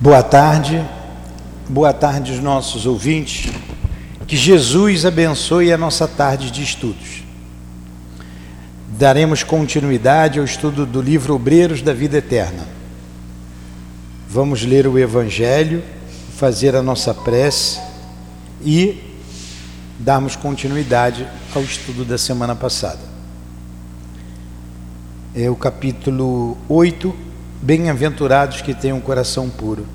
Boa tarde, boa tarde aos nossos ouvintes. Que Jesus abençoe a nossa tarde de estudos. Daremos continuidade ao estudo do livro Obreiros da Vida Eterna. Vamos ler o Evangelho, fazer a nossa prece e darmos continuidade ao estudo da semana passada. É o capítulo 8, Bem-aventurados que têm um coração puro.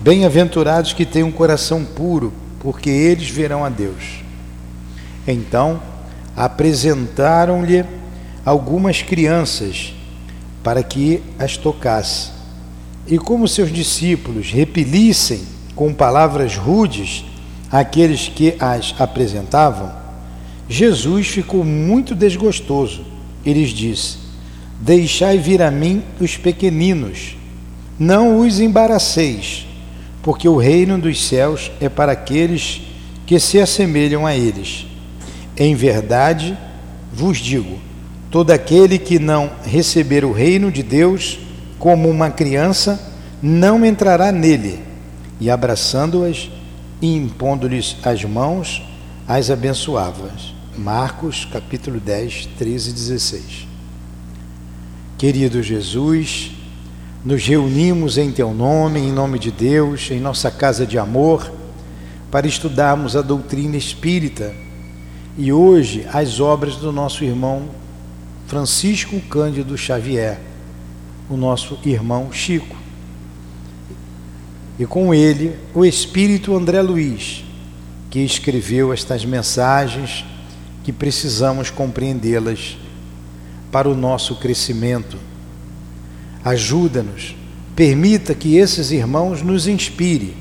Bem-aventurados que têm um coração puro, porque eles verão a Deus. Então, apresentaram-lhe algumas crianças para que as tocasse. E como seus discípulos repelissem com palavras rudes aqueles que as apresentavam, Jesus ficou muito desgostoso e lhes disse: Deixai vir a mim os pequeninos, não os embaraceis, porque o reino dos céus é para aqueles que se assemelham a eles. Em verdade vos digo: todo aquele que não receber o reino de Deus como uma criança, não entrará nele. E abraçando-as e impondo-lhes as mãos, as abençoava. Marcos capítulo 10, 13 e 16. Querido Jesus, nos reunimos em Teu nome, em nome de Deus, em nossa casa de amor, para estudarmos a doutrina espírita e hoje as obras do nosso irmão Francisco Cândido Xavier, o nosso irmão Chico. E com ele o espírito André Luiz, que escreveu estas mensagens que precisamos compreendê-las para o nosso crescimento. Ajuda-nos, permita que esses irmãos nos inspire,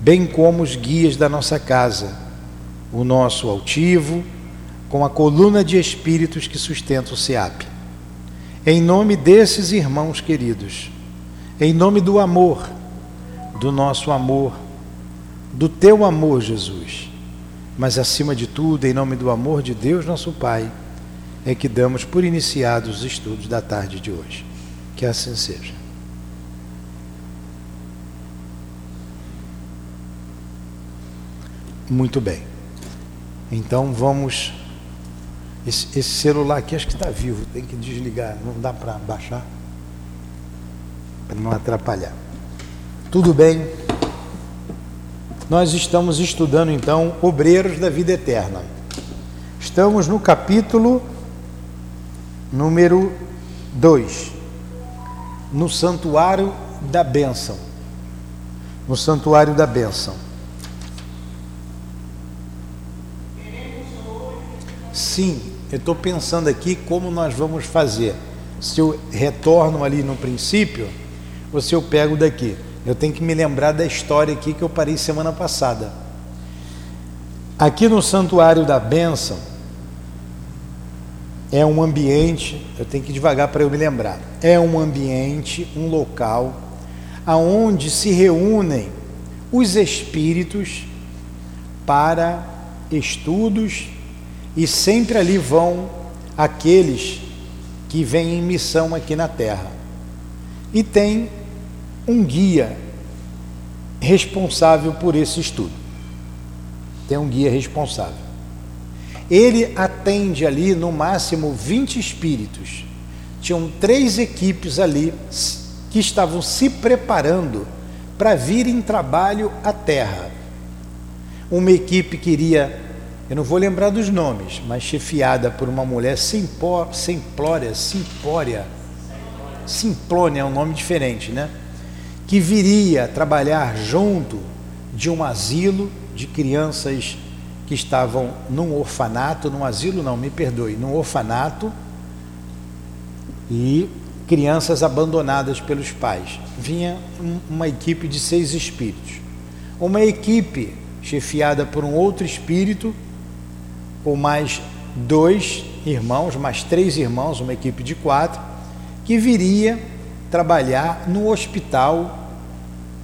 bem como os guias da nossa casa, o nosso altivo, com a coluna de espíritos que sustenta o SEAP. Em nome desses irmãos queridos, em nome do amor, do nosso amor, do teu amor, Jesus, mas acima de tudo, em nome do amor de Deus, nosso Pai é que damos por iniciados os estudos da tarde de hoje. Que assim seja. Muito bem. Então vamos. Esse, esse celular aqui acho que está vivo, tem que desligar, não dá para baixar, para não atrapalhar. Tudo bem? Nós estamos estudando então Obreiros da Vida Eterna. Estamos no capítulo número 2, no Santuário da Bênção. No Santuário da Bênção. Sim, eu estou pensando aqui como nós vamos fazer. Se eu retorno ali no princípio, ou se eu pego daqui. Eu tenho que me lembrar da história aqui que eu parei semana passada. Aqui no Santuário da Bênção, é um ambiente, eu tenho que ir devagar para eu me lembrar. É um ambiente, um local aonde se reúnem os espíritos para estudos e sempre ali vão aqueles que vêm em missão aqui na Terra. E tem um guia responsável por esse estudo. Tem um guia responsável ele atende ali no máximo 20 espíritos. Tinham três equipes ali que estavam se preparando para vir em trabalho à terra. Uma equipe queria, eu não vou lembrar dos nomes, mas chefiada por uma mulher simplória, simpória, simplônia é um nome diferente, né? Que viria trabalhar junto de um asilo de crianças que estavam num orfanato, num asilo não, me perdoe, num orfanato e crianças abandonadas pelos pais. Vinha uma equipe de seis espíritos. Uma equipe chefiada por um outro espírito, com mais dois irmãos, mais três irmãos, uma equipe de quatro, que viria trabalhar no hospital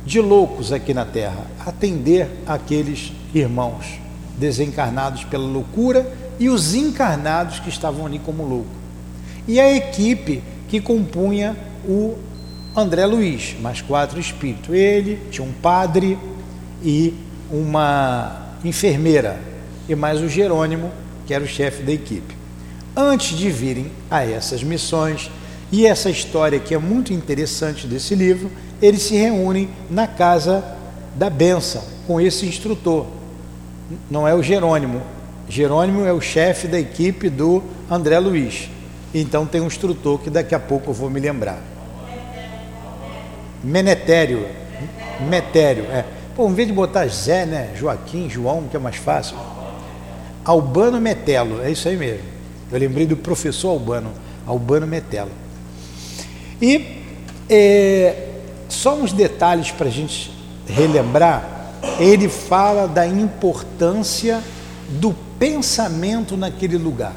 de loucos aqui na Terra, atender aqueles irmãos desencarnados pela loucura e os encarnados que estavam ali como louco. E a equipe que compunha o André Luiz, mais quatro espíritos. Ele, tinha um padre e uma enfermeira, e mais o Jerônimo, que era o chefe da equipe. Antes de virem a essas missões, e essa história que é muito interessante desse livro, eles se reúnem na casa da bênção com esse instrutor. Não é o Jerônimo. Jerônimo é o chefe da equipe do André Luiz. Então tem um instrutor que daqui a pouco eu vou me lembrar. Menetério. Metério, é. Pô, em vez de botar Zé, né? Joaquim, João, que é mais fácil. Albano Metelo, é isso aí mesmo. Eu lembrei do professor Albano, Albano Metelo. E é, só uns detalhes para a gente relembrar. Ele fala da importância do pensamento naquele lugar.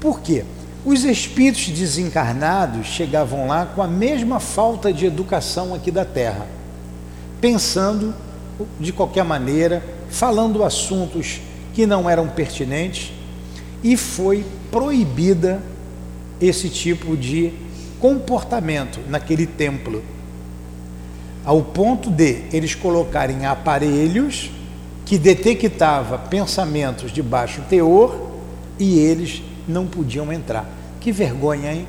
Por quê? Os espíritos desencarnados chegavam lá com a mesma falta de educação aqui da Terra, pensando de qualquer maneira, falando assuntos que não eram pertinentes, e foi proibida esse tipo de comportamento naquele templo, ao ponto de eles colocarem aparelhos que detectava pensamentos de baixo teor e eles não podiam entrar. Que vergonha, hein?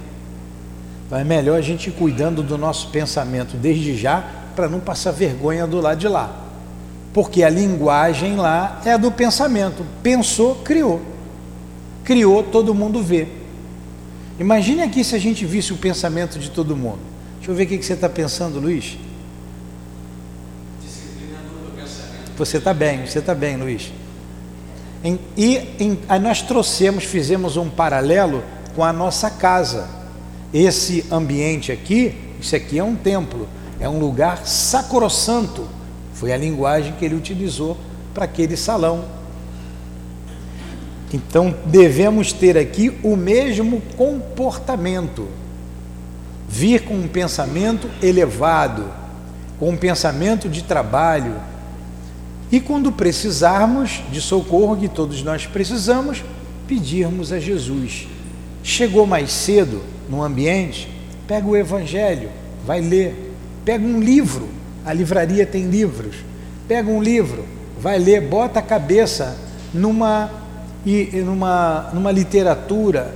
Então é melhor a gente ir cuidando do nosso pensamento desde já para não passar vergonha do lado de lá. Porque a linguagem lá é a do pensamento. Pensou, criou. Criou, todo mundo vê. Imagine aqui se a gente visse o pensamento de todo mundo. Deixa eu ver o que você está pensando, Luiz. Você está bem, você está bem, Luiz. Em, e em, nós trouxemos, fizemos um paralelo com a nossa casa. Esse ambiente aqui, isso aqui é um templo, é um lugar sacrossanto. Foi a linguagem que ele utilizou para aquele salão. Então devemos ter aqui o mesmo comportamento. Vir com um pensamento elevado, com um pensamento de trabalho, e quando precisarmos de socorro, que todos nós precisamos, pedirmos a Jesus. Chegou mais cedo no ambiente, pega o Evangelho, vai ler, pega um livro, a livraria tem livros, pega um livro, vai ler, bota a cabeça numa, numa, numa literatura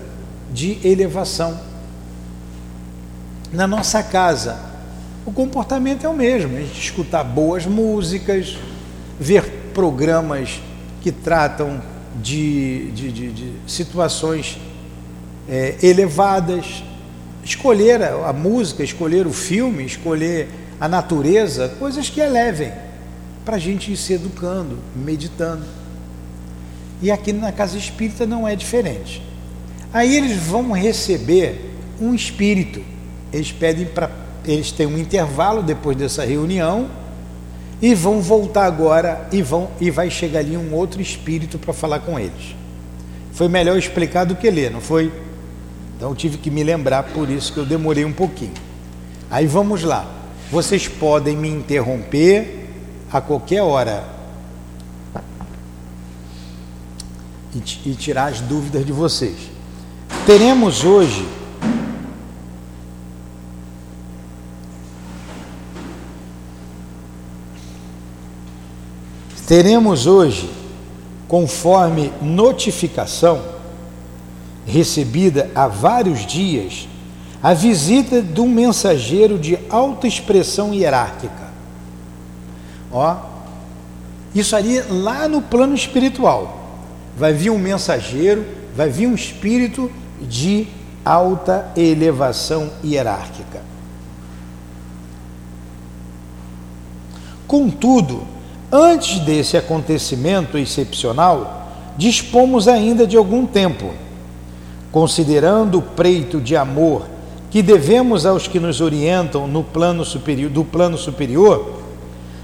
de elevação. Na nossa casa, o comportamento é o mesmo, a gente escutar boas músicas, ver programas que tratam de, de, de, de situações é, elevadas, escolher a, a música, escolher o filme, escolher a natureza, coisas que elevem, para a gente ir se educando, meditando. E aqui na casa espírita não é diferente. Aí eles vão receber um espírito. Eles pedem para. Eles têm um intervalo depois dessa reunião e vão voltar agora e vão e vai chegar ali um outro espírito para falar com eles. Foi melhor explicar do que ler, não foi? Então eu tive que me lembrar, por isso que eu demorei um pouquinho. Aí vamos lá. Vocês podem me interromper a qualquer hora e, e tirar as dúvidas de vocês. Teremos hoje teremos hoje, conforme notificação recebida há vários dias, a visita de um mensageiro de alta expressão hierárquica. Ó, isso ali lá no plano espiritual. Vai vir um mensageiro, vai vir um espírito de alta elevação hierárquica. Contudo, Antes desse acontecimento excepcional, dispomos ainda de algum tempo, considerando o preito de amor que devemos aos que nos orientam no plano superior, do plano superior,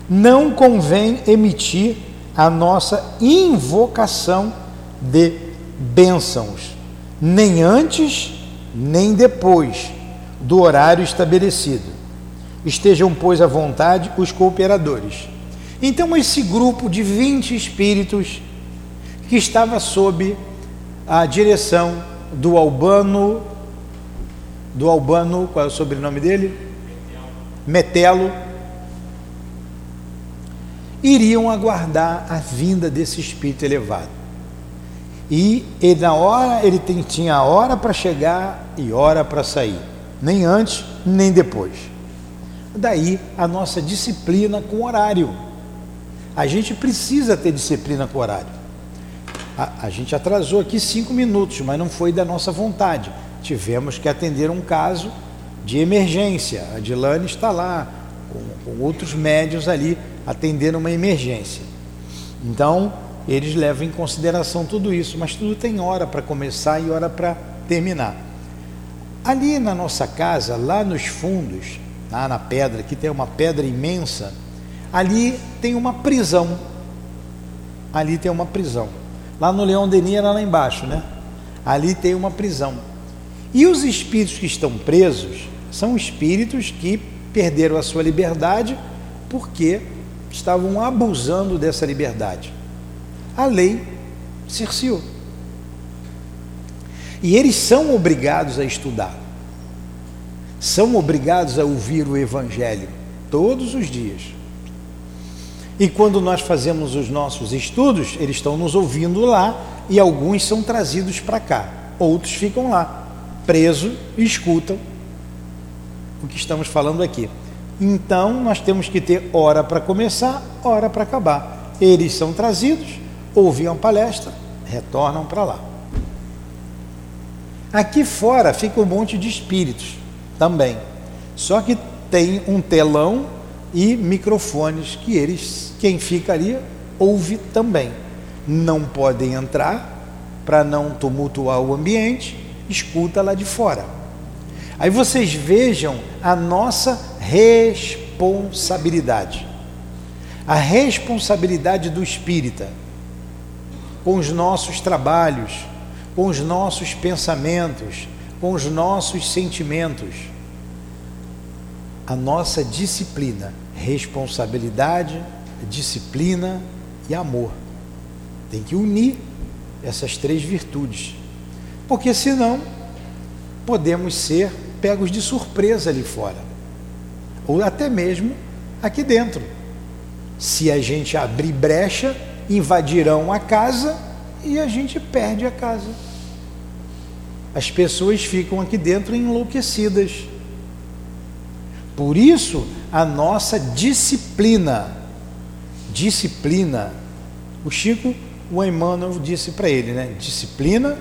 não convém emitir a nossa invocação de bênçãos, nem antes, nem depois do horário estabelecido. Estejam, pois, à vontade os cooperadores então, esse grupo de 20 espíritos que estava sob a direção do Albano do Albano, qual é o sobrenome dele? Metelo. Iriam aguardar a vinda desse espírito elevado. E ele, na hora, ele tem, tinha hora para chegar e hora para sair. Nem antes, nem depois. Daí a nossa disciplina com horário. A gente precisa ter disciplina com horário. A, a gente atrasou aqui cinco minutos, mas não foi da nossa vontade. Tivemos que atender um caso de emergência. A Dilane está lá, com, com outros médios ali, atendendo uma emergência. Então, eles levam em consideração tudo isso, mas tudo tem hora para começar e hora para terminar. Ali na nossa casa, lá nos fundos, lá na pedra, que tem uma pedra imensa, ali tem uma prisão. Ali tem uma prisão. Lá no Leão Denis era lá embaixo, né? Ali tem uma prisão. E os espíritos que estão presos são espíritos que perderam a sua liberdade porque estavam abusando dessa liberdade. A lei cerceou. E eles são obrigados a estudar, são obrigados a ouvir o Evangelho todos os dias. E quando nós fazemos os nossos estudos, eles estão nos ouvindo lá e alguns são trazidos para cá, outros ficam lá, presos e escutam o que estamos falando aqui. Então nós temos que ter hora para começar, hora para acabar. Eles são trazidos, ouvem a palestra, retornam para lá. Aqui fora fica um monte de espíritos também. Só que tem um telão e microfones que eles, quem fica ali, ouve também. Não podem entrar para não tumultuar o ambiente, escuta lá de fora. Aí vocês vejam a nossa responsabilidade. A responsabilidade do espírita com os nossos trabalhos, com os nossos pensamentos, com os nossos sentimentos. A nossa disciplina responsabilidade, disciplina e amor. Tem que unir essas três virtudes, porque senão podemos ser pegos de surpresa ali fora, ou até mesmo aqui dentro. Se a gente abrir brecha, invadirão a casa e a gente perde a casa. As pessoas ficam aqui dentro enlouquecidas. Por isso, a nossa disciplina. Disciplina. O Chico, o Emmanuel disse para ele, né? Disciplina,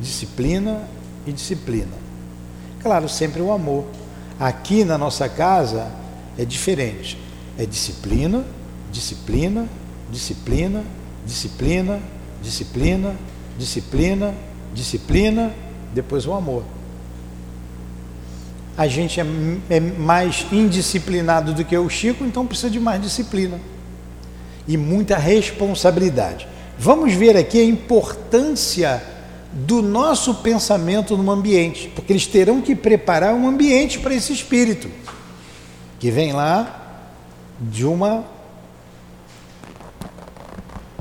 disciplina e disciplina. Claro, sempre o amor. Aqui na nossa casa é diferente. É disciplina, disciplina, disciplina, disciplina, disciplina, disciplina, disciplina, depois o amor a gente é, é mais indisciplinado do que o Chico, então precisa de mais disciplina e muita responsabilidade. Vamos ver aqui a importância do nosso pensamento no ambiente, porque eles terão que preparar um ambiente para esse espírito que vem lá de uma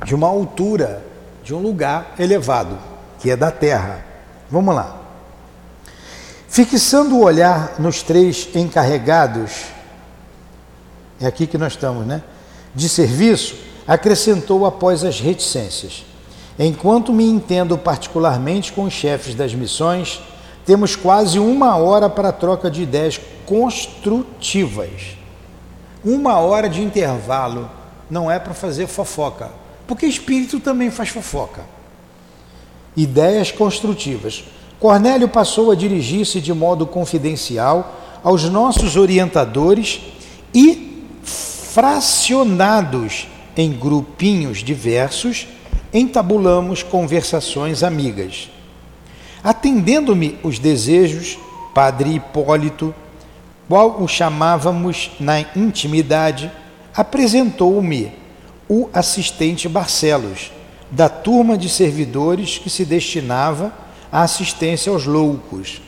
de uma altura, de um lugar elevado, que é da terra. Vamos lá. Fixando o olhar nos três encarregados, é aqui que nós estamos, né? De serviço, acrescentou após as reticências. Enquanto me entendo particularmente com os chefes das missões, temos quase uma hora para troca de ideias construtivas. Uma hora de intervalo não é para fazer fofoca, porque espírito também faz fofoca. Ideias construtivas. Cornélio passou a dirigir-se de modo confidencial aos nossos orientadores e, fracionados em grupinhos diversos, entabulamos conversações amigas. Atendendo-me os desejos, Padre Hipólito, qual o chamávamos na intimidade, apresentou-me o assistente Barcelos, da turma de servidores que se destinava a assistência aos loucos.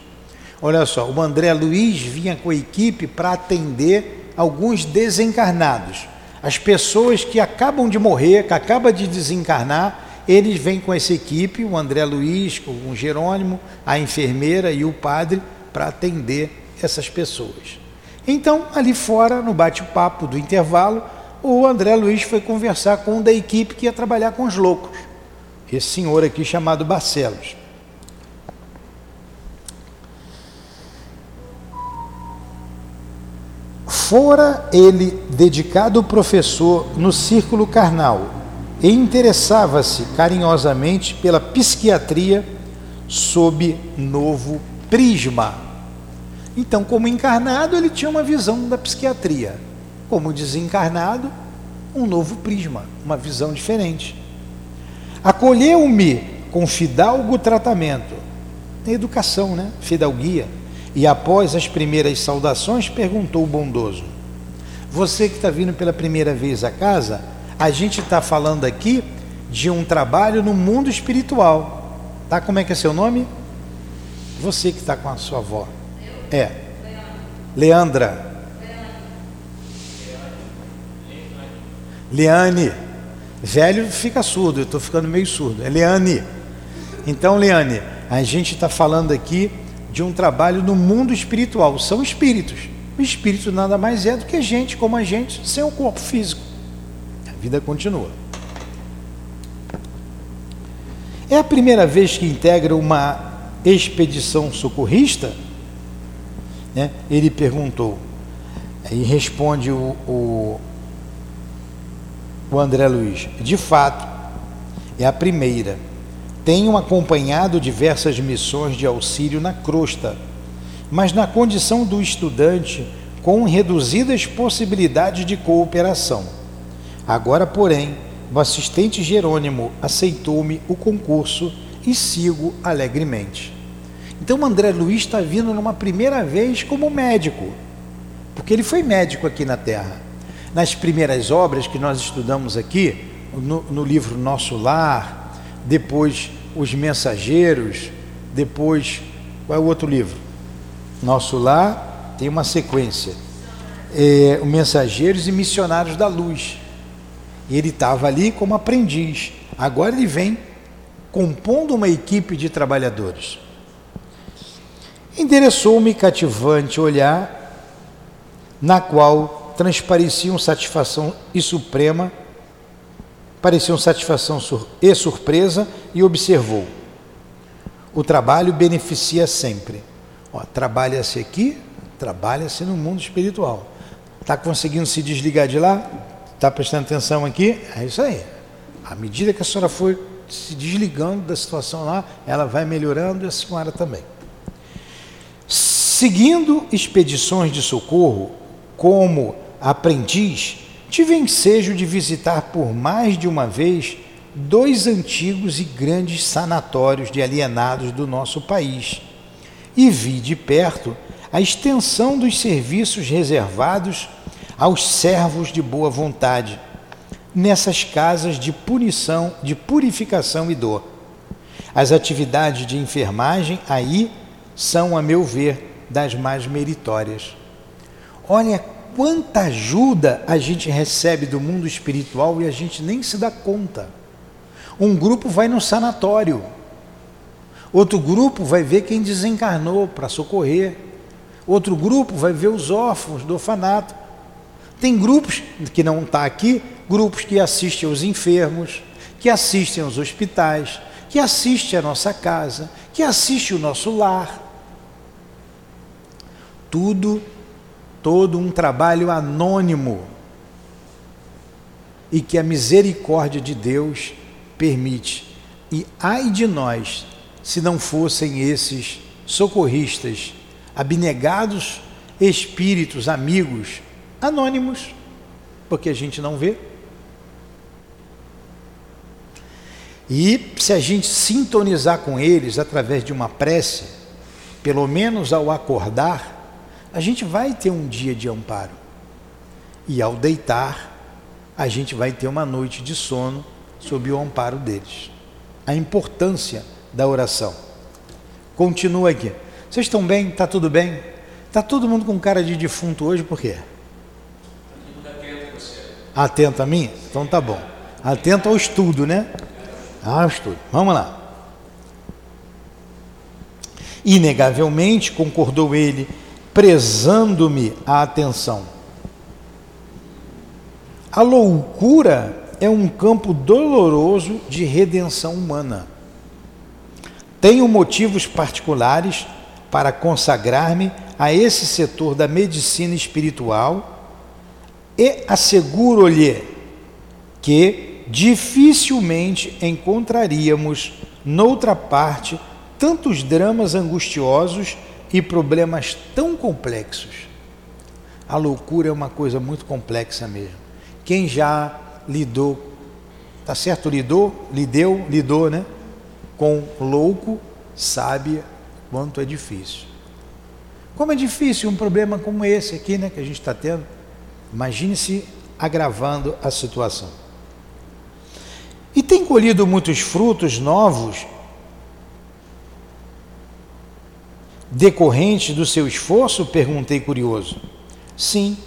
Olha só, o André Luiz vinha com a equipe para atender alguns desencarnados. As pessoas que acabam de morrer, que acabam de desencarnar, eles vêm com essa equipe, o André Luiz, o Jerônimo, a enfermeira e o padre, para atender essas pessoas. Então, ali fora, no bate-papo do intervalo, o André Luiz foi conversar com um da equipe que ia trabalhar com os loucos. Esse senhor aqui chamado Barcelos. Fora ele dedicado professor no círculo carnal e interessava-se carinhosamente pela psiquiatria sob novo prisma. Então, como encarnado, ele tinha uma visão da psiquiatria. Como desencarnado, um novo prisma, uma visão diferente. Acolheu-me com fidalgo tratamento, educação, né? Fidalguia e após as primeiras saudações, perguntou o bondoso: Você que está vindo pela primeira vez a casa, a gente está falando aqui de um trabalho no mundo espiritual. Tá? Como é que é seu nome? Você que está com a sua avó. É. Leandra. Leane. Velho fica surdo, eu estou ficando meio surdo. É Leane. Então, Leane, a gente está falando aqui de um trabalho no mundo espiritual. São espíritos. O espírito nada mais é do que gente como a gente, sem o corpo físico. A vida continua. É a primeira vez que integra uma expedição socorrista? Né? Ele perguntou. E responde o, o, o André Luiz: De fato, é a primeira tenho acompanhado diversas missões de auxílio na crosta, mas na condição do estudante com reduzidas possibilidades de cooperação. Agora, porém, o assistente Jerônimo aceitou-me o concurso e sigo alegremente. Então, o André Luiz está vindo numa primeira vez como médico, porque ele foi médico aqui na Terra. Nas primeiras obras que nós estudamos aqui, no, no livro Nosso Lar, depois Os Mensageiros, depois, qual é o outro livro? Nosso Lar tem uma sequência. É, Mensageiros e Missionários da Luz. Ele estava ali como aprendiz. Agora ele vem compondo uma equipe de trabalhadores. Endereçou-me cativante olhar, na qual transpareciam satisfação e suprema Pareceu satisfação e surpresa e observou. O trabalho beneficia sempre. Trabalha-se aqui, trabalha-se no mundo espiritual. Está conseguindo se desligar de lá? Está prestando atenção aqui? É isso aí. À medida que a senhora for se desligando da situação lá, ela vai melhorando e a senhora também. Seguindo expedições de socorro como aprendiz, Tive ensejo de visitar por mais de uma vez dois antigos e grandes sanatórios de alienados do nosso país e vi de perto a extensão dos serviços reservados aos servos de boa vontade nessas casas de punição, de purificação e dor. As atividades de enfermagem aí são, a meu ver, das mais meritórias. Olha quanta ajuda a gente recebe do mundo espiritual e a gente nem se dá conta. Um grupo vai no sanatório, outro grupo vai ver quem desencarnou para socorrer, outro grupo vai ver os órfãos do orfanato. Tem grupos que não está aqui, grupos que assistem aos enfermos, que assistem aos hospitais, que assistem a nossa casa, que assistem o nosso lar. Tudo todo um trabalho anônimo e que a misericórdia de Deus permite. E ai de nós, se não fossem esses socorristas, abnegados espíritos, amigos, anônimos, porque a gente não vê. E se a gente sintonizar com eles através de uma prece, pelo menos ao acordar, a gente vai ter um dia de amparo. E ao deitar, a gente vai ter uma noite de sono sob o amparo deles. A importância da oração. Continua aqui. Vocês estão bem? Está tudo bem? Está todo mundo com cara de defunto hoje, por quê? Atento a mim? Então tá bom. Atento ao estudo, né? Ah, estudo. Vamos lá. Inegavelmente, concordou ele, prezando-me a atenção. A loucura é um campo doloroso de redenção humana. Tenho motivos particulares para consagrar-me a esse setor da medicina espiritual e asseguro-lhe que dificilmente encontraríamos noutra parte tantos dramas angustiosos e problemas tão complexos. A loucura é uma coisa muito complexa mesmo. Quem já lidou, tá certo? Lidou, lideu, lidou, né? Com louco, sabe quanto é difícil. Como é difícil um problema como esse aqui, né, que a gente está tendo. Imagine-se agravando a situação. E tem colhido muitos frutos novos decorrentes do seu esforço? Perguntei curioso. Sim,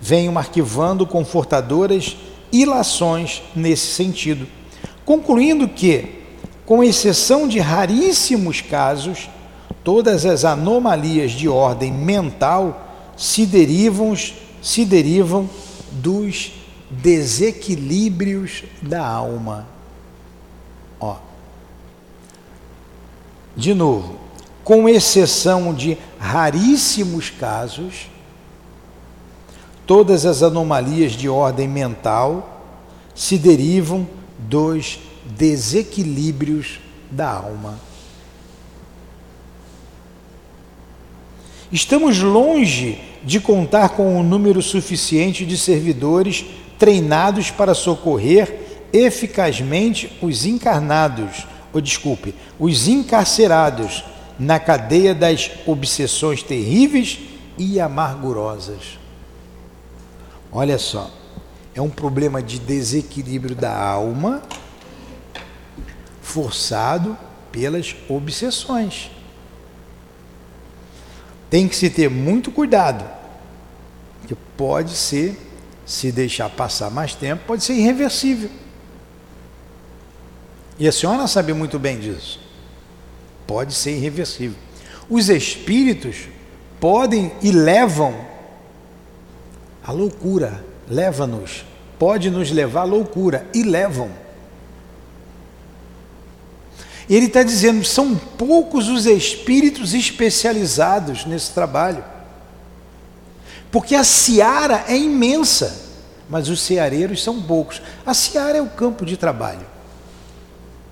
venho arquivando confortadoras ilações nesse sentido, concluindo que, com exceção de raríssimos casos, todas as anomalias de ordem mental se derivam, se derivam dos desequilíbrios da alma. Ó. De novo, com exceção de raríssimos casos, todas as anomalias de ordem mental se derivam dos desequilíbrios da alma. Estamos longe de contar com um número suficiente de servidores treinados para socorrer eficazmente os encarnados, ou desculpe, os encarcerados na cadeia das obsessões terríveis e amargurosas. Olha só, é um problema de desequilíbrio da alma forçado pelas obsessões. Tem que se ter muito cuidado, que pode ser, se deixar passar mais tempo, pode ser irreversível. E a senhora sabe muito bem disso. Pode ser irreversível. Os espíritos podem e levam a loucura, leva-nos, pode nos levar à loucura e levam. Ele está dizendo: são poucos os espíritos especializados nesse trabalho. Porque a seara é imensa, mas os ceareiros são poucos. A seara é o campo de trabalho.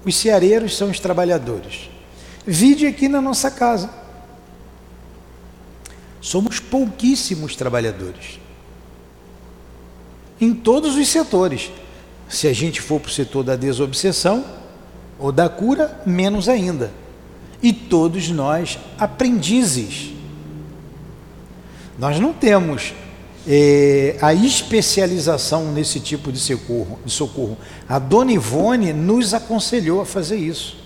Os ceareiros são os trabalhadores. Vide aqui na nossa casa. Somos pouquíssimos trabalhadores. Em todos os setores. Se a gente for para o setor da desobsessão, ou da cura, menos ainda. E todos nós aprendizes. Nós não temos é, a especialização nesse tipo de socorro, de socorro. A Dona Ivone nos aconselhou a fazer isso.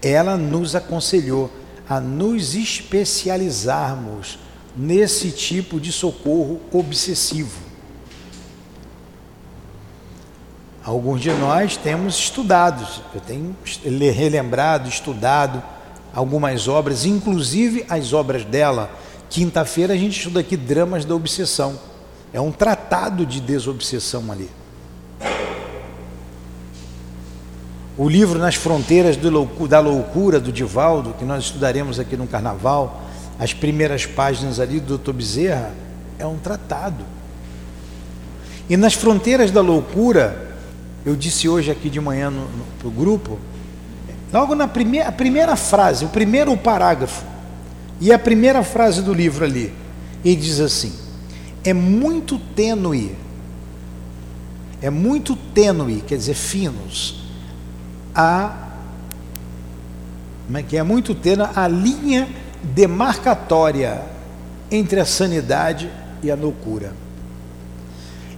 Ela nos aconselhou a nos especializarmos nesse tipo de socorro obsessivo. Alguns de nós temos estudado, eu tenho relembrado, estudado algumas obras, inclusive as obras dela. Quinta-feira a gente estuda aqui Dramas da Obsessão. É um tratado de desobsessão ali. O livro Nas Fronteiras da Loucura, do Divaldo, que nós estudaremos aqui no Carnaval, as primeiras páginas ali do Dr. Bezerra, é um tratado. E nas Fronteiras da Loucura, eu disse hoje aqui de manhã no, no pro grupo, logo na primeira, a primeira frase, o primeiro parágrafo, e a primeira frase do livro ali, ele diz assim: é muito tênue, é muito tênue, quer dizer, finos, a como é que é muito tênue a linha demarcatória entre a sanidade e a loucura.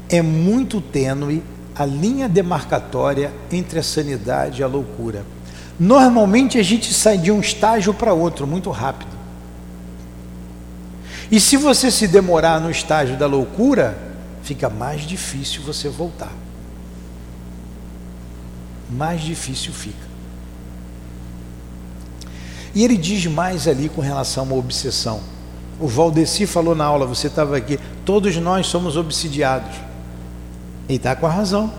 É muito tênue a linha demarcatória entre a sanidade e a loucura. Normalmente a gente sai de um estágio para outro muito rápido. E se você se demorar no estágio da loucura, fica mais difícil você voltar. Mais difícil fica. E ele diz mais ali com relação uma obsessão. O Valdeci falou na aula, você estava aqui, todos nós somos obsidiados. E está com a razão.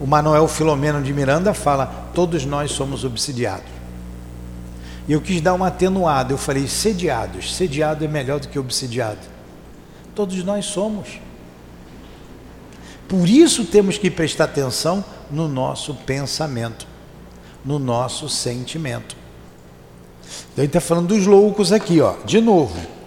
O Manuel Filomeno de Miranda fala, todos nós somos obsidiados. E eu quis dar uma atenuada, eu falei sediados. Sediado é melhor do que obsidiado. Todos nós somos. Por isso temos que prestar atenção no nosso pensamento, no nosso sentimento. Então ele está falando dos loucos aqui, ó. De novo.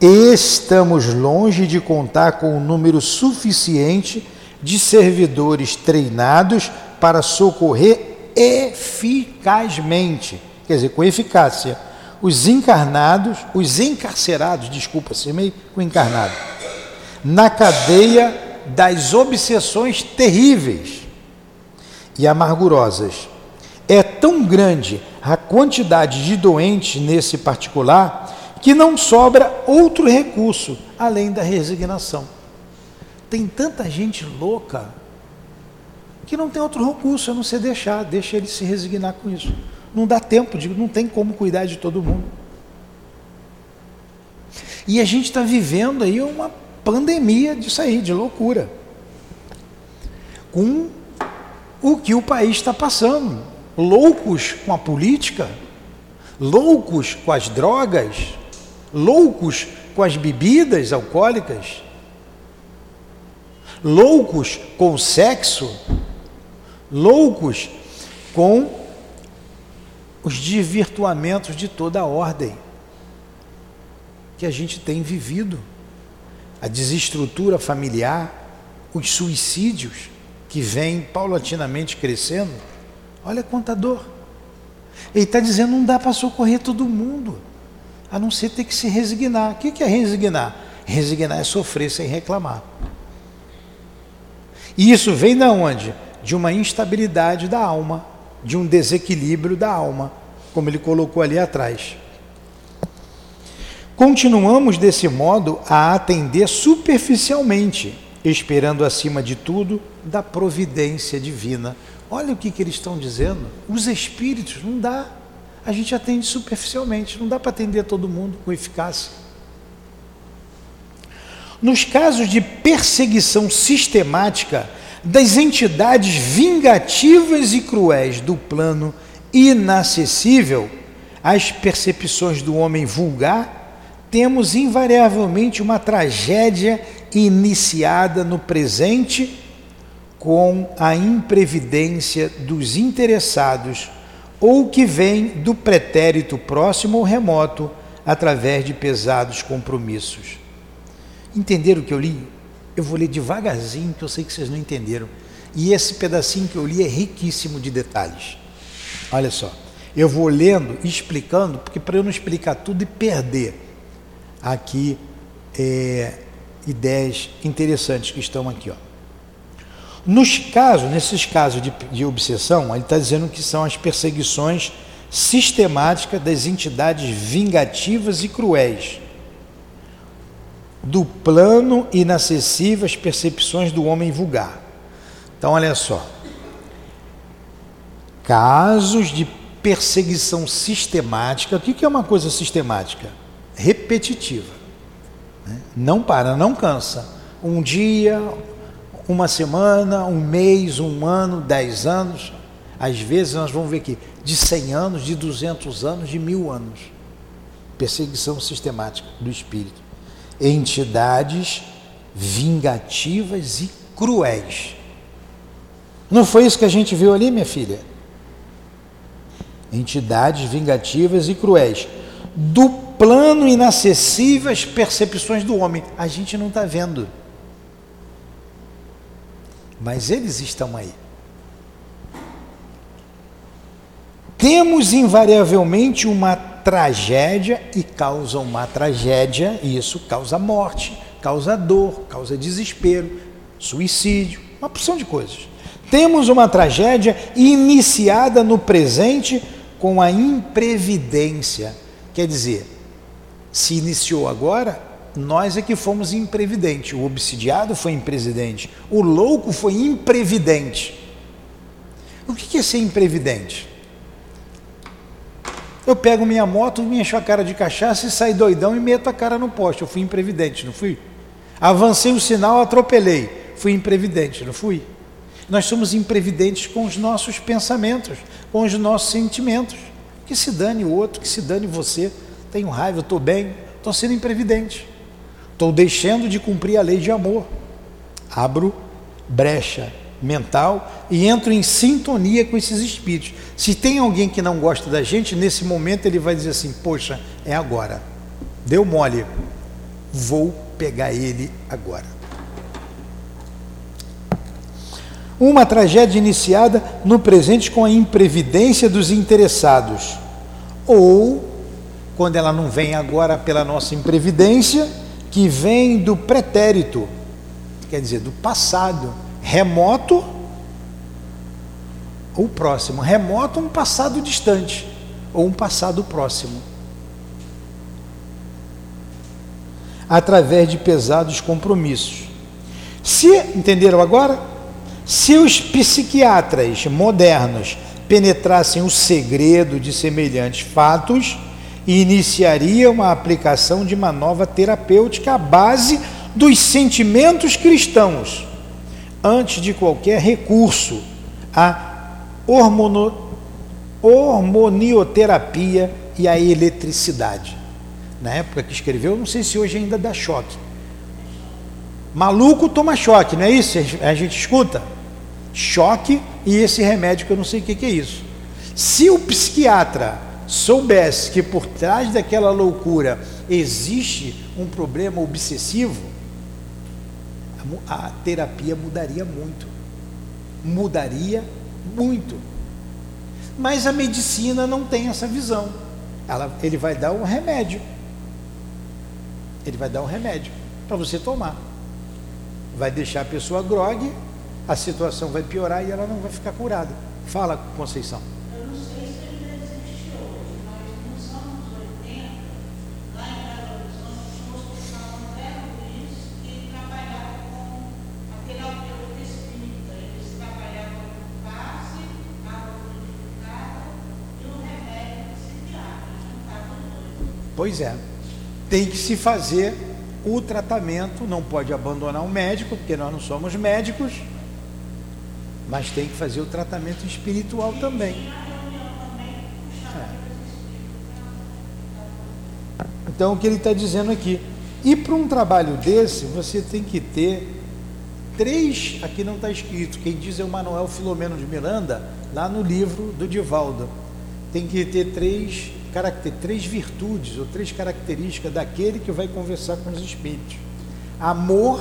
Estamos longe de contar com um número suficiente de servidores treinados para socorrer eficazmente, quer dizer, com eficácia, os encarnados, os encarcerados, desculpa, se meio com encarnado na cadeia das obsessões terríveis e amargurosas. É tão grande a quantidade de doentes nesse particular que não sobra outro recurso além da resignação. Tem tanta gente louca que não tem outro recurso a não ser deixar, deixa ele se resignar com isso. Não dá tempo, digo, não tem como cuidar de todo mundo. E a gente está vivendo aí uma pandemia disso aí, de loucura. Com o que o país está passando. Loucos com a política, loucos com as drogas, loucos com as bebidas alcoólicas, loucos com o sexo, loucos com os desvirtuamentos de toda a ordem que a gente tem vivido a desestrutura familiar, os suicídios que vêm paulatinamente crescendo. Olha quanta dor. Ele está dizendo não dá para socorrer todo mundo, a não ser ter que se resignar. O que é resignar? Resignar é sofrer sem reclamar. E isso vem da onde? De uma instabilidade da alma, de um desequilíbrio da alma, como ele colocou ali atrás. Continuamos desse modo a atender superficialmente, esperando acima de tudo da providência divina. Olha o que, que eles estão dizendo. Os espíritos não dá. A gente atende superficialmente, não dá para atender todo mundo com eficácia. Nos casos de perseguição sistemática das entidades vingativas e cruéis do plano inacessível às percepções do homem vulgar, temos invariavelmente uma tragédia iniciada no presente com a imprevidência dos interessados ou que vem do pretérito próximo ou remoto através de pesados compromissos. Entenderam o que eu li? Eu vou ler devagarzinho, que eu sei que vocês não entenderam. E esse pedacinho que eu li é riquíssimo de detalhes. Olha só, eu vou lendo e explicando, porque para eu não explicar tudo e perder aqui é, ideias interessantes que estão aqui. Ó. Nos casos, nesses casos de, de obsessão, ele está dizendo que são as perseguições sistemáticas das entidades vingativas e cruéis, do plano inacessível às percepções do homem vulgar. Então, olha só. Casos de perseguição sistemática. O que é uma coisa sistemática? repetitiva. Né? Não para, não cansa. Um dia, uma semana, um mês, um ano, dez anos. Às vezes nós vamos ver aqui, de 100 anos, de 200 anos, de mil anos. Perseguição sistemática do espírito. Entidades vingativas e cruéis. Não foi isso que a gente viu ali, minha filha? Entidades vingativas e cruéis. Do plano inacessível às percepções do homem. A gente não está vendo. Mas eles estão aí. Temos invariavelmente uma tragédia e causa uma tragédia, e isso causa morte, causa dor, causa desespero, suicídio, uma porção de coisas. Temos uma tragédia iniciada no presente com a imprevidência, quer dizer, se iniciou agora, nós é que fomos imprevidente. O obsidiado foi imprevidente. O louco foi imprevidente. O que é ser imprevidente? Eu pego minha moto, me encho a cara de cachaça e saio doidão e meto a cara no poste. Eu fui imprevidente, não fui? Avancei o sinal, atropelei. Fui imprevidente, não fui? Nós somos imprevidentes com os nossos pensamentos, com os nossos sentimentos. Que se dane o outro, que se dane você. Tenho raiva, estou bem, estou sendo imprevidente. Estou deixando de cumprir a lei de amor. Abro brecha mental e entro em sintonia com esses espíritos. Se tem alguém que não gosta da gente, nesse momento ele vai dizer assim: Poxa, é agora. Deu mole. Vou pegar ele agora. Uma tragédia iniciada no presente com a imprevidência dos interessados. Ou, quando ela não vem agora pela nossa imprevidência, que vem do pretérito, quer dizer, do passado remoto ou próximo. Remoto, um passado distante ou um passado próximo. Através de pesados compromissos. Se, entenderam agora? Se os psiquiatras modernos penetrassem o segredo de semelhantes fatos, iniciariam a aplicação de uma nova terapêutica à base dos sentimentos cristãos antes de qualquer recurso à hormono, hormonioterapia e à eletricidade. Na época que escreveu, não sei se hoje ainda dá choque. Maluco toma choque, não é isso? A gente escuta? Choque e esse remédio que eu não sei o que é isso. Se o psiquiatra soubesse que por trás daquela loucura existe um problema obsessivo, a terapia mudaria muito. Mudaria muito. Mas a medicina não tem essa visão. Ela, ele vai dar um remédio. Ele vai dar um remédio para você tomar. Vai deixar a pessoa grogue, a situação vai piorar e ela não vai ficar curada. Fala, Conceição. Pois é, tem que se fazer o tratamento, não pode abandonar o médico, porque nós não somos médicos, mas tem que fazer o tratamento espiritual também. É. Então, o que ele está dizendo aqui? E para um trabalho desse, você tem que ter três, aqui não está escrito, quem diz é o Manuel Filomeno de Miranda, lá no livro do Divaldo. Tem que ter três caracter, três virtudes ou três características daquele que vai conversar com os espíritos: amor,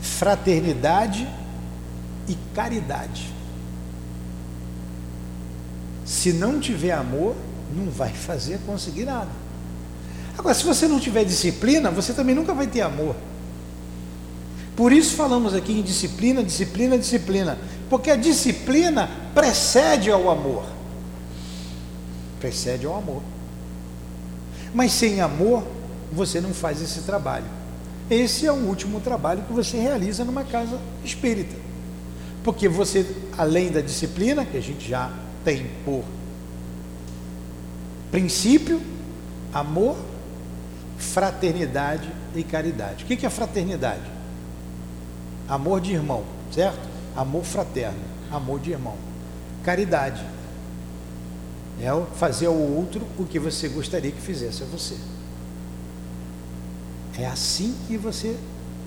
fraternidade e caridade. Se não tiver amor, não vai fazer conseguir nada. Agora, se você não tiver disciplina, você também nunca vai ter amor. Por isso falamos aqui em disciplina, disciplina, disciplina. Porque a disciplina precede ao amor precede ao amor. Mas sem amor, você não faz esse trabalho. Esse é o último trabalho que você realiza numa casa espírita. Porque você, além da disciplina, que a gente já tem por princípio, amor, fraternidade e caridade. O que é fraternidade? Amor de irmão, certo? Amor fraterno, amor de irmão. Caridade, é fazer ao outro o que você gostaria que fizesse a você. É assim que você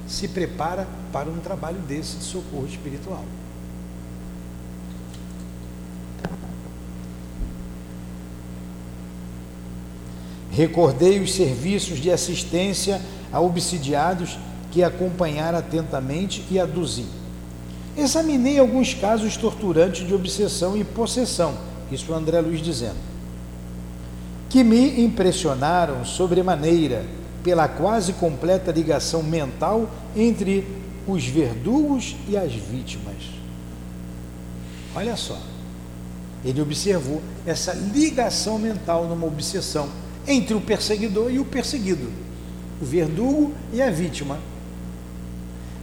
se prepara para um trabalho desse de socorro espiritual. Recordei os serviços de assistência a obsidiados que acompanhar atentamente e aduzi. Examinei alguns casos torturantes de obsessão e possessão isso o André Luiz dizendo. Que me impressionaram sobremaneira pela quase completa ligação mental entre os verdugos e as vítimas. Olha só, ele observou essa ligação mental numa obsessão entre o perseguidor e o perseguido, o verdugo e a vítima.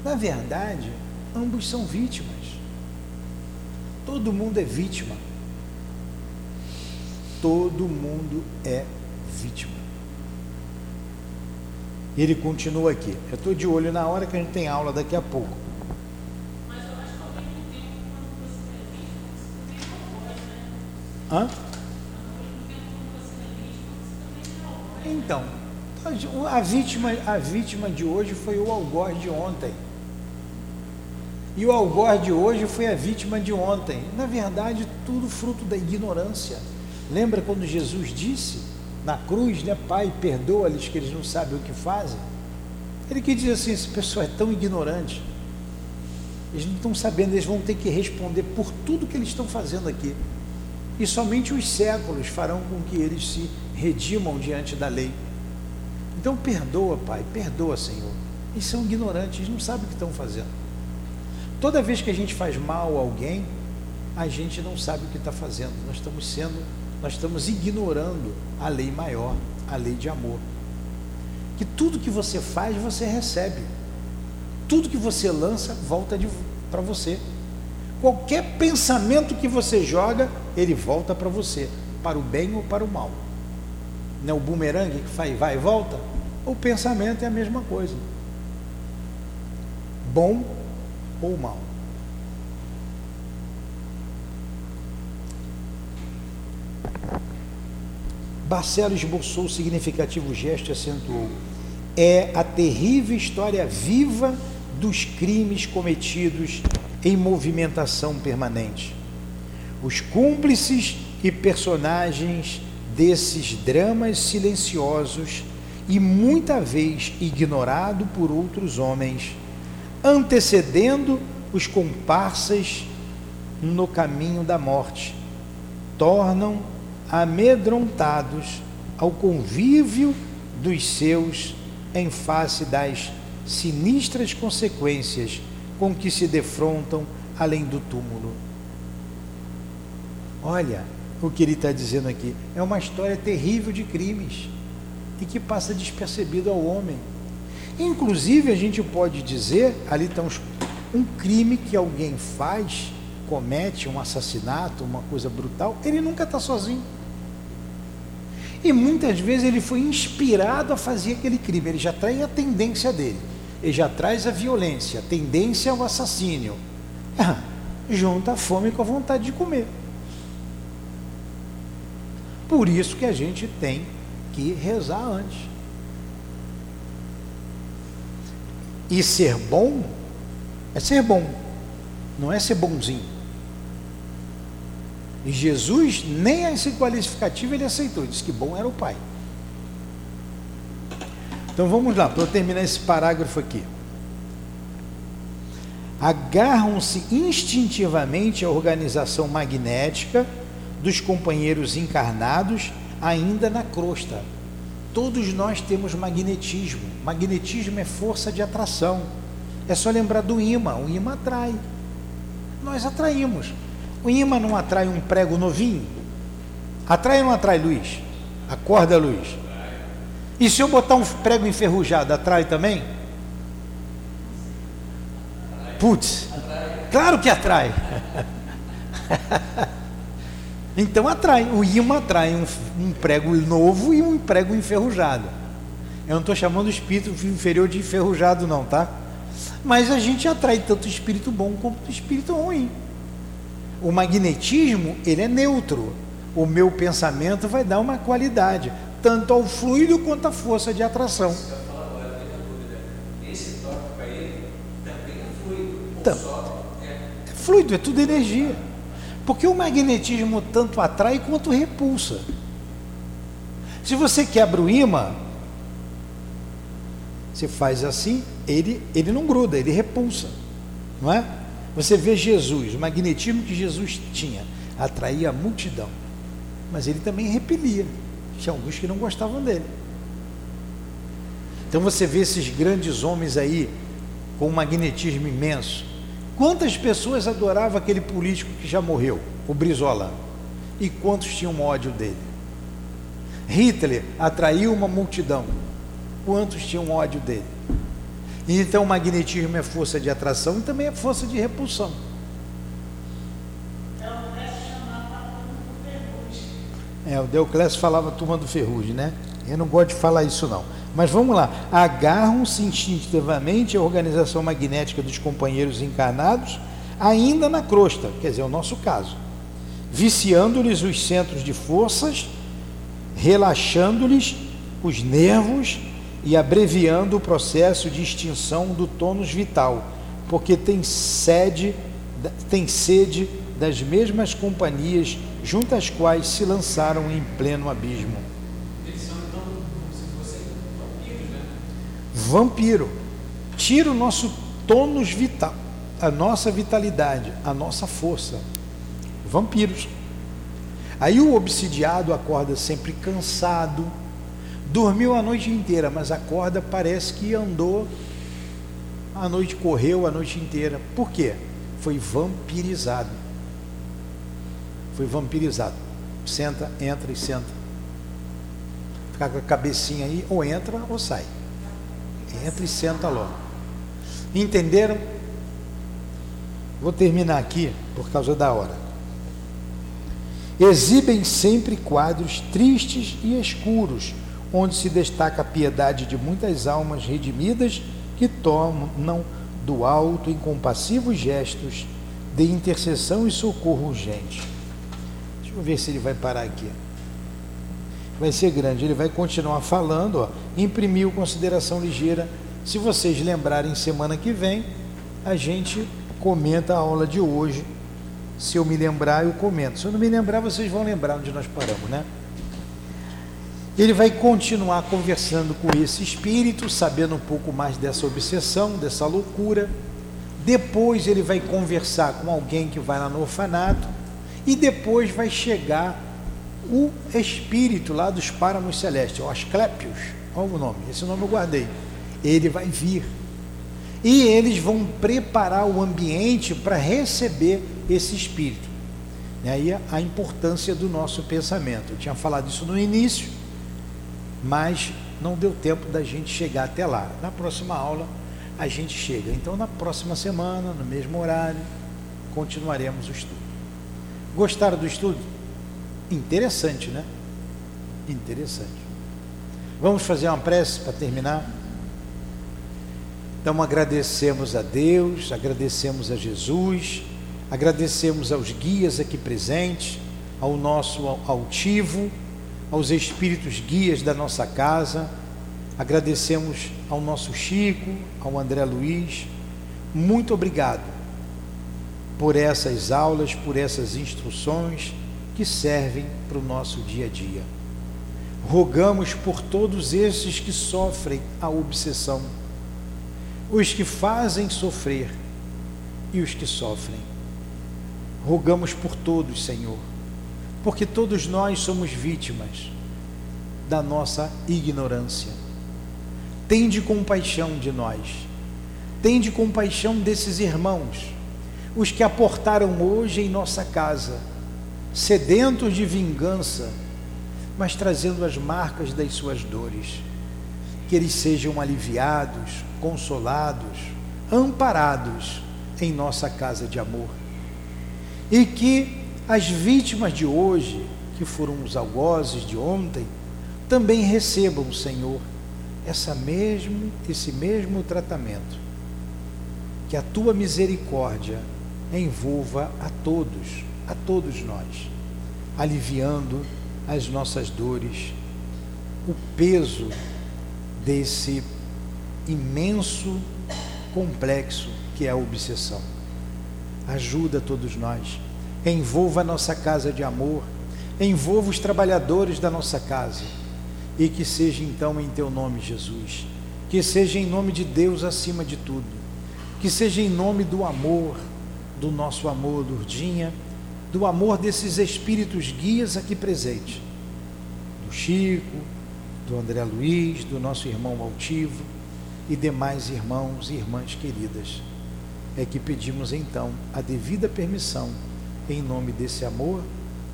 Na verdade, ambos são vítimas. Todo mundo é vítima. Todo mundo é vítima. Ele continua aqui. Eu estou de olho na hora que a gente tem aula daqui a pouco. Hã? Então, a vítima, a vítima de hoje foi o algoz de ontem. E o algoz de hoje foi a vítima de ontem. Na verdade, tudo fruto da ignorância. Lembra quando Jesus disse na cruz, né, Pai, perdoa-lhes que eles não sabem o que fazem? Ele que diz assim: esse pessoal é tão ignorante, eles não estão sabendo, eles vão ter que responder por tudo que eles estão fazendo aqui. E somente os séculos farão com que eles se redimam diante da lei. Então perdoa, Pai, perdoa, Senhor. Eles são ignorantes, eles não sabem o que estão fazendo. Toda vez que a gente faz mal a alguém, a gente não sabe o que está fazendo. Nós estamos sendo, nós estamos ignorando a lei maior, a lei de amor. Que tudo que você faz, você recebe. Tudo que você lança, volta para você. Qualquer pensamento que você joga, ele volta para você, para o bem ou para o mal. Não é o bumerangue que vai e volta? O pensamento é a mesma coisa. Bom ou mal. Barcelo esboçou o significativo gesto e acentuou: é a terrível história viva dos crimes cometidos em movimentação permanente. Os cúmplices e personagens desses dramas silenciosos e muita vez ignorado por outros homens, antecedendo os comparsas no caminho da morte, tornam amedrontados ao convívio dos seus em face das sinistras consequências com que se defrontam além do túmulo. Olha o que ele está dizendo aqui. É uma história terrível de crimes e que passa despercebido ao homem. Inclusive, a gente pode dizer, ali está um crime que alguém faz, comete um assassinato, uma coisa brutal, ele nunca está sozinho. E muitas vezes ele foi inspirado a fazer aquele crime, ele já traz a tendência dele, ele já traz a violência, a tendência ao assassínio. Ah, junta a fome com a vontade de comer. Por isso que a gente tem que rezar antes. E ser bom é ser bom, não é ser bonzinho. E Jesus, nem esse qualificativo ele aceitou, disse que bom era o Pai. Então vamos lá, para eu terminar esse parágrafo aqui. Agarram-se instintivamente à organização magnética dos companheiros encarnados ainda na crosta. Todos nós temos magnetismo. Magnetismo é força de atração. É só lembrar do imã. O imã atrai. Nós atraímos. O imã não atrai um prego novinho? Atrai ou não atrai, Luiz? Acorda, Luiz. E se eu botar um prego enferrujado, atrai também? Putz, claro que atrai. Então atrai, o imã atrai um, um prego novo e um prego enferrujado. Eu não estou chamando o espírito inferior de enferrujado, não, tá? Mas a gente atrai tanto espírito bom quanto espírito ruim. O magnetismo, ele é neutro. O meu pensamento vai dar uma qualidade, tanto ao fluido quanto à força de atração. Então, é fluido, é tudo energia. Porque o magnetismo tanto atrai quanto repulsa. Se você quebra o imã, você faz assim, ele, ele não gruda, ele repulsa. Não é? Você vê Jesus, o magnetismo que Jesus tinha, atraía a multidão. Mas ele também repelia. Tinha alguns que não gostavam dele. Então você vê esses grandes homens aí com um magnetismo imenso. Quantas pessoas adoravam aquele político que já morreu, o Brizola? E quantos tinham ódio dele? Hitler atraiu uma multidão. Quantos tinham ódio dele? Então o magnetismo é força de atração e também é força de repulsão. É, o Deoclésio falava turma do Ferrugem, né? Eu não gosto de falar isso não. Mas vamos lá. Agarram-se instintivamente a organização magnética dos companheiros encarnados, ainda na crosta, quer dizer, é o nosso caso, viciando-lhes os centros de forças, relaxando-lhes os nervos e abreviando o processo de extinção do tônus vital, porque tem sede, tem sede das mesmas companhias junto às quais se lançaram em pleno abismo. Vampiro. Tira o nosso tônus vital, a nossa vitalidade, a nossa força. Vampiros. Aí o obsidiado acorda sempre cansado, dormiu a noite inteira, mas acorda, parece que andou a noite, correu a noite inteira. Por quê? Foi vampirizado. Foi vampirizado. Senta, entra e senta. Ficar com a cabecinha aí, ou entra ou sai. Entra e senta logo. Entenderam? Vou terminar aqui por causa da hora. Exibem sempre quadros tristes e escuros, onde se destaca a piedade de muitas almas redimidas que tomam do alto incompassivos gestos de intercessão e socorro urgente. Deixa eu ver se ele vai parar aqui. Vai ser grande, ele vai continuar falando, ó, imprimiu consideração ligeira. Se vocês lembrarem semana que vem, a gente comenta a aula de hoje. Se eu me lembrar, eu comento. Se eu não me lembrar, vocês vão lembrar onde nós paramos, né? Ele vai continuar conversando com esse espírito, sabendo um pouco mais dessa obsessão, dessa loucura. Depois ele vai conversar com alguém que vai lá no orfanato. E depois vai chegar o espírito lá dos páramos celestes, o Asclépios, qual o nome? Esse nome eu guardei. Ele vai vir. E eles vão preparar o ambiente para receber esse espírito. E aí a importância do nosso pensamento. Eu tinha falado isso no início mas não deu tempo da gente chegar até lá. Na próxima aula a gente chega. Então, na próxima semana, no mesmo horário, continuaremos o estudo. Gostaram do estudo? Interessante, né? Interessante. Vamos fazer uma prece para terminar? Então agradecemos a Deus, agradecemos a Jesus, agradecemos aos guias aqui presentes, ao nosso altivo aos espíritos guias da nossa casa, agradecemos ao nosso Chico, ao André Luiz. Muito obrigado por essas aulas, por essas instruções que servem para o nosso dia a dia. Rogamos por todos esses que sofrem a obsessão, os que fazem sofrer e os que sofrem. Rogamos por todos, Senhor porque todos nós somos vítimas da nossa ignorância. Tende compaixão de nós, tende compaixão desses irmãos, os que aportaram hoje em nossa casa, sedentos de vingança, mas trazendo as marcas das suas dores. Que eles sejam aliviados, consolados, amparados em nossa casa de amor. E que as vítimas de hoje, que foram os algozes de ontem, também recebam, Senhor, essa mesmo, esse mesmo tratamento. Que a tua misericórdia envolva a todos, a todos nós, aliviando as nossas dores, o peso desse imenso complexo que é a obsessão. Ajuda todos nós envolva a nossa casa de amor, envolva os trabalhadores da nossa casa, e que seja então em teu nome, Jesus, que seja em nome de Deus acima de tudo, que seja em nome do amor, do nosso amor, Lourdinha, do amor desses espíritos guias aqui presentes, do Chico, do André Luiz, do nosso irmão Altivo e demais irmãos e irmãs queridas. É que pedimos então a devida permissão em nome desse amor,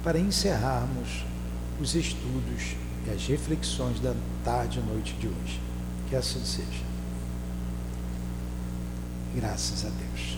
para encerrarmos os estudos e as reflexões da tarde e noite de hoje. Que assim seja. Graças a Deus.